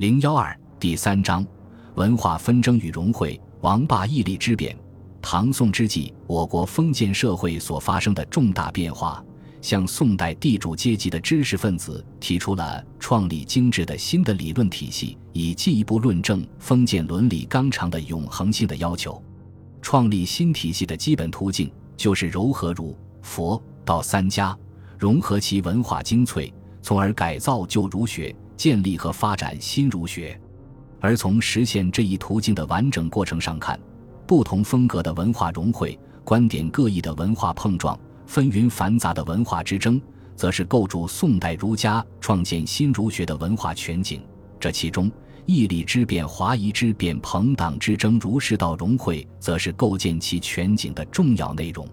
零幺二第三章：文化纷争与融汇。王霸义利之变。唐宋之际，我国封建社会所发生的重大变化，向宋代地主阶级的知识分子提出了创立精致的新的理论体系，以进一步论证封建伦理纲常的永恒性的要求。创立新体系的基本途径，就是糅合儒、佛、道三家，融合其文化精粹，从而改造旧儒学，建立和发展新儒学。而从实现这一途径的完整过程上看，不同风格的文化融汇，观点各异的文化碰撞，纷纭繁杂的文化之争，则是构筑宋代儒家创建新儒学的文化全景。这其中，义理之变、华夷之变、朋党之争、儒释道融汇，则是构建其全景的重要内容。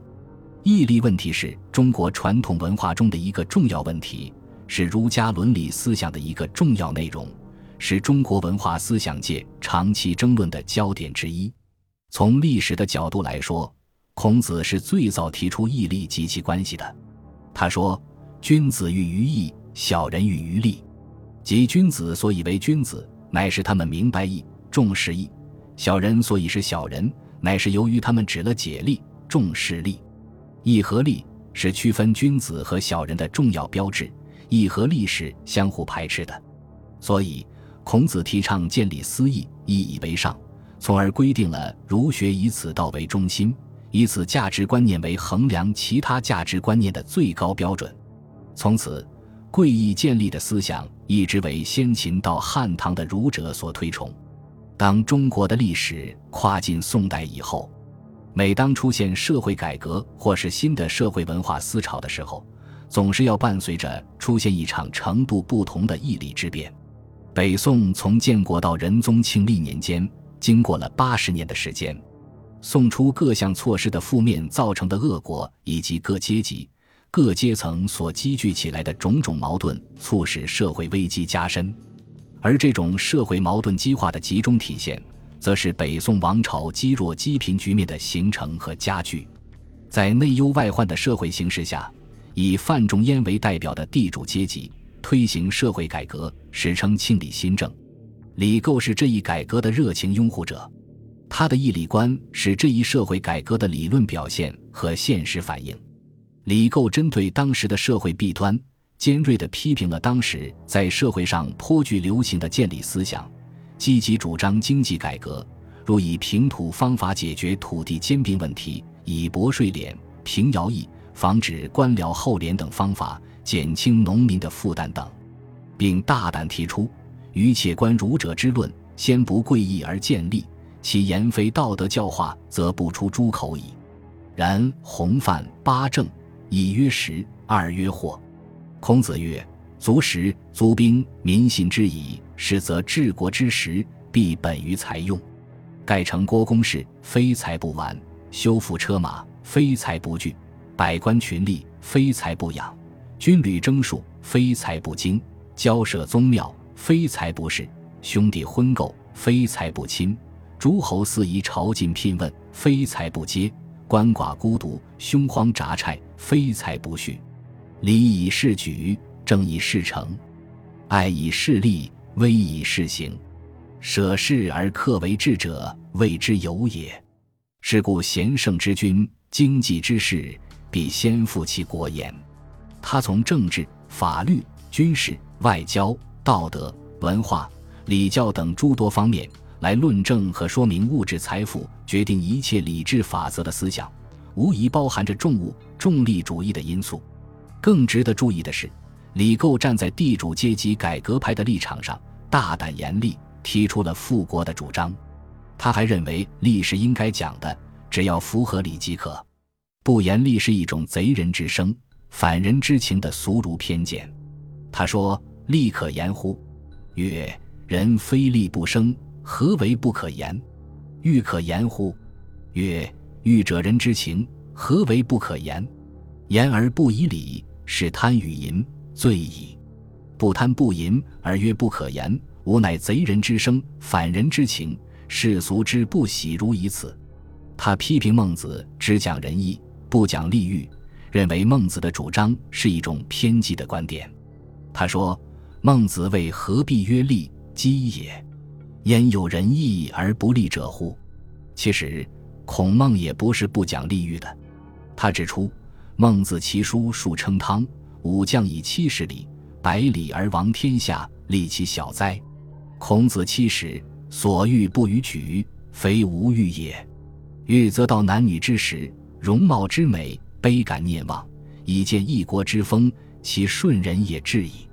义利问题是中国传统文化中的一个重要问题，是儒家伦理思想的一个重要内容，是中国文化思想界长期争论的焦点之一。从历史的角度来说，孔子是最早提出义利及其关系的。他说：“君子喻于义，小人喻于利。即君子所以为君子，乃是他们明白义、重视义；小人所以是小人，乃是由于他们只了解利、重视利。义和利是区分君子和小人的重要标志，义和利是相互排斥的。所以，孔子提倡建立私义，义以为上。”从而规定了儒学以此道为中心，以此价值观念为衡量其他价值观念的最高标准。从此，贵义建立的思想一直为先秦到汉唐的儒者所推崇。当中国的历史跨进宋代以后，每当出现社会改革或是新的社会文化思潮的时候，总是要伴随着出现一场程度不同的义理之变。北宋从建国到仁宗庆历年间。经过了八十年的时间，宋初各项措施的负面造成的恶果，以及各阶级、各阶层所积聚起来的种种矛盾，促使社会危机加深。而这种社会矛盾激化的集中体现，则是北宋王朝积弱积贫局面的形成和加剧。在内忧外患的社会形势下，以范仲淹为代表的地主阶级推行社会改革，史称庆历新政。李构是这一改革的热情拥护者，他的义理观是这一社会改革的理论表现和现实反映。李构针对当时的社会弊端，尖锐地批评了当时在社会上颇具流行的建立思想，积极主张经济改革，如以平土方法解决土地兼并问题，以薄税敛、平徭役、防止官僚厚敛等方法减轻农民的负担等，并大胆提出。于且观儒者之论，先不贵义而见利，其言非道德教化，则不出诸口矣。然弘范八正，一曰十，二曰惑。孔子曰：“足食，足兵，民信之矣。是则治国之时，必本于财用。盖成郭公事，非财不完；修复车马，非财不具；百官群吏，非财不养；军旅征戍，非财不精；交涉宗庙。”非财不是，兄弟婚媾；非财不亲，诸侯肆意朝觐聘问；非财不接，鳏寡孤独，凶荒杂差；非财不恤，礼以事举，正以事成，爱以事立，威以事行。舍事而克为智者，谓之有也。是故贤圣之君，经济之事，必先负其国焉。他从政治、法律、军事、外交。道德、文化、礼教等诸多方面来论证和说明物质财富决定一切理智法则的思想，无疑包含着重物、重利主义的因素。更值得注意的是，李构站在地主阶级改革派的立场上，大胆严厉，提出了复国的主张。他还认为，历史应该讲的，只要符合理即可，不严厉是一种贼人之声、反人之情的俗儒偏见。他说。利可言乎？曰：人非利不生，何为不可言？欲可言乎？曰：欲者人之情，何为不可言？言而不以理，是贪与淫，罪矣。不贪不淫而曰不可言，吾乃贼人之声，反人之情，世俗之不喜如以此。他批评孟子只讲仁义，不讲利欲，认为孟子的主张是一种偏激的观点。他说。孟子谓何必曰利，激也。焉有仁义而不利者乎？其实，孔孟也不是不讲利欲的。他指出，孟子其书数称汤，武将以七十里、百里而王天下，利其小哉？孔子七十，所欲不逾矩，非无欲也。欲则到男女之时，容貌之美，悲感念望，以见一国之风，其顺人也至矣。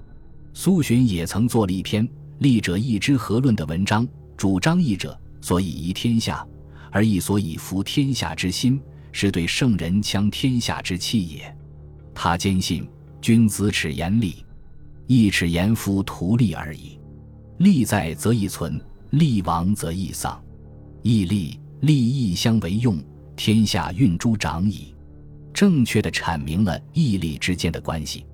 苏洵也曾做了一篇。利者义之和论的文章，主张义者所以宜天下，而义所以服天下之心，是对圣人强天下之气也。他坚信君子耻言利，义耻言夫图利而已。利在则义存，利亡则义丧。义利利义相为用，天下运诸长矣。正确的阐明了义利之间的关系。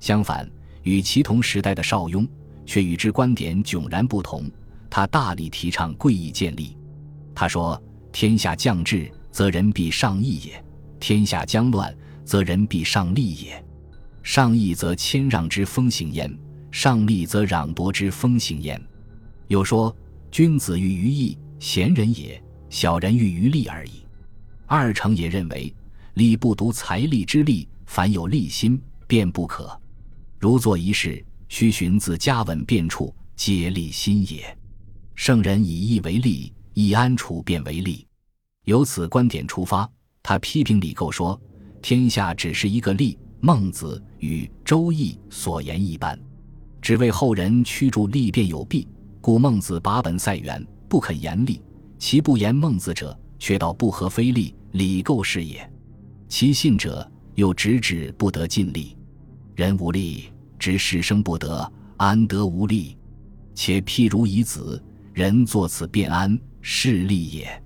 相反，与其同时代的邵雍。却与之观点迥然不同。他大力提倡贵义建立。他说：“天下将治，则人必上义也；天下将乱，则人必上利也。上义则谦让之风行焉，上利则攘夺之风行焉。”又说：“君子喻于义，贤人也；小人喻于利而已。”二程也认为，利不独财力之利，凡有利心，便不可。如做一事。须寻自家稳便处，皆利心也。圣人以义为利，以安处便为利。由此观点出发，他批评李构说：“天下只是一个利。”孟子与《周易》所言一般，只为后人驱逐利便有弊，故孟子把本塞远，不肯言利。其不言孟子者，却道不合非利。礼构是也。其信者又直指不得尽利，人无利。知事生不得，安得无力？且譬如以子，人作此便安，是利也。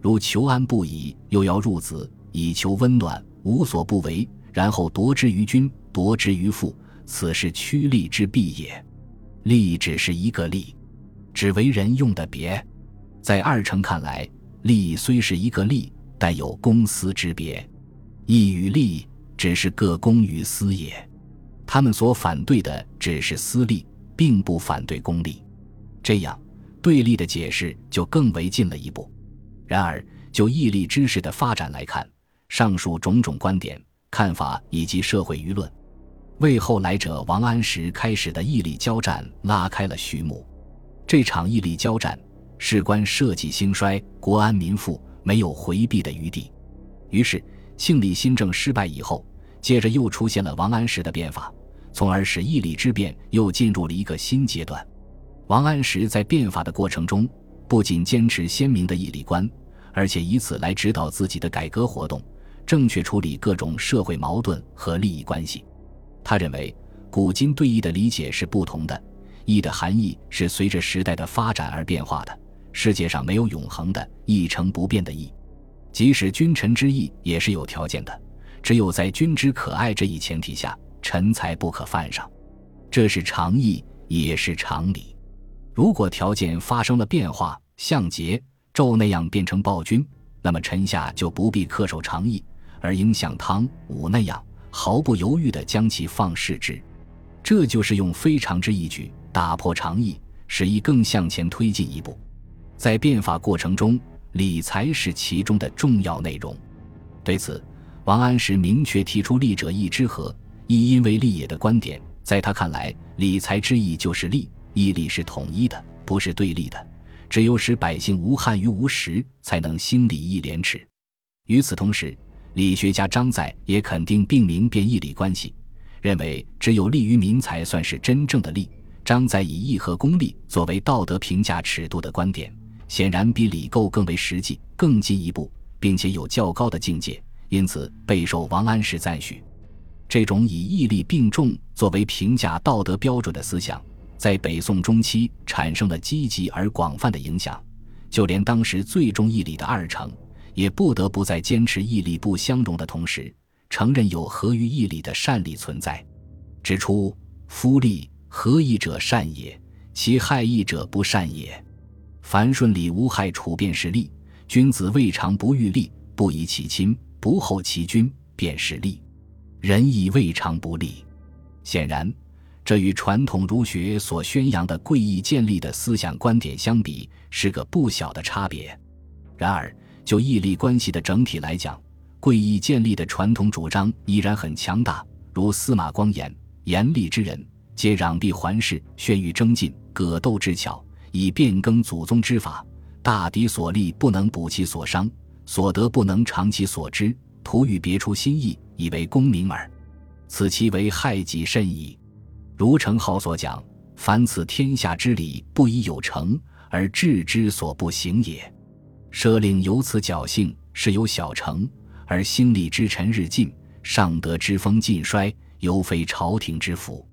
如求安不已，又要入子，以求温暖，无所不为，然后夺之于君，夺之于父，此是趋利之弊也。利只是一个利，只为人用的别。在二程看来，利虽是一个利，但有公私之别。义与利只是各公于私也。他们所反对的只是私利，并不反对公利，这样对立的解释就更为进了一步。然而，就义利知识的发展来看，上述种种观点、看法以及社会舆论，为后来者王安石开始的义利交战拉开了序幕。这场义利交战事关社稷兴衰、国安民富，没有回避的余地。于是，庆历新政失败以后，接着又出现了王安石的变法。从而使义利之变又进入了一个新阶段。王安石在变法的过程中，不仅坚持鲜明的义利观，而且以此来指导自己的改革活动，正确处理各种社会矛盾和利益关系。他认为，古今对义的理解是不同的，义的含义是随着时代的发展而变化的。世界上没有永恒的一成不变的义，即使君臣之义也是有条件的，只有在君之可爱这一前提下。臣才不可犯上，这是常义，也是常理。如果条件发生了变化，像桀、纣那样变成暴君，那么臣下就不必恪守常义，而应像汤武那样毫不犹豫地将其放视之。这就是用非常之义举打破常义，使义更向前推进一步。在变法过程中，理财是其中的重要内容。对此，王安石明确提出“利者义之和”。亦因为利也的观点，在他看来，理财之意就是利，义利是统一的，不是对立的。只有使百姓无憾于无实，才能兴礼义廉耻。与此同时，理学家张载也肯定并明辨义理关系，认为只有利于民才算是真正的利。张载以义和功利作为道德评价尺度的观点，显然比李构更为实际、更进一步，并且有较高的境界，因此备受王安石赞许。这种以义利并重作为评价道德标准的思想，在北宋中期产生了积极而广泛的影响。就连当时最重义理的二程，也不得不在坚持义利不相容的同时，承认有合于义理的善利存在，指出夫利合义者善也，其害义者不善也。凡顺理无害处便是利，君子未尝不欲利，不以其亲，不厚其君，便是利。仁义未尝不利，显然，这与传统儒学所宣扬的贵义建立的思想观点相比，是个不小的差别。然而，就义利关系的整体来讲，贵义建立的传统主张依然很强大。如司马光言：“严厉之人，皆攘臂环视，宣于征进，格斗之巧，以变更祖宗之法。大敌所立，不能补其所伤；所得，不能长其所知。徒欲别出心意，以为功名耳。此其为害己甚矣。”如程颢所讲：“凡此天下之理，不以有成而治之所不行也。奢令由此侥幸，是有小成，而兴利之臣日进，上德之风尽衰，犹非朝廷之福。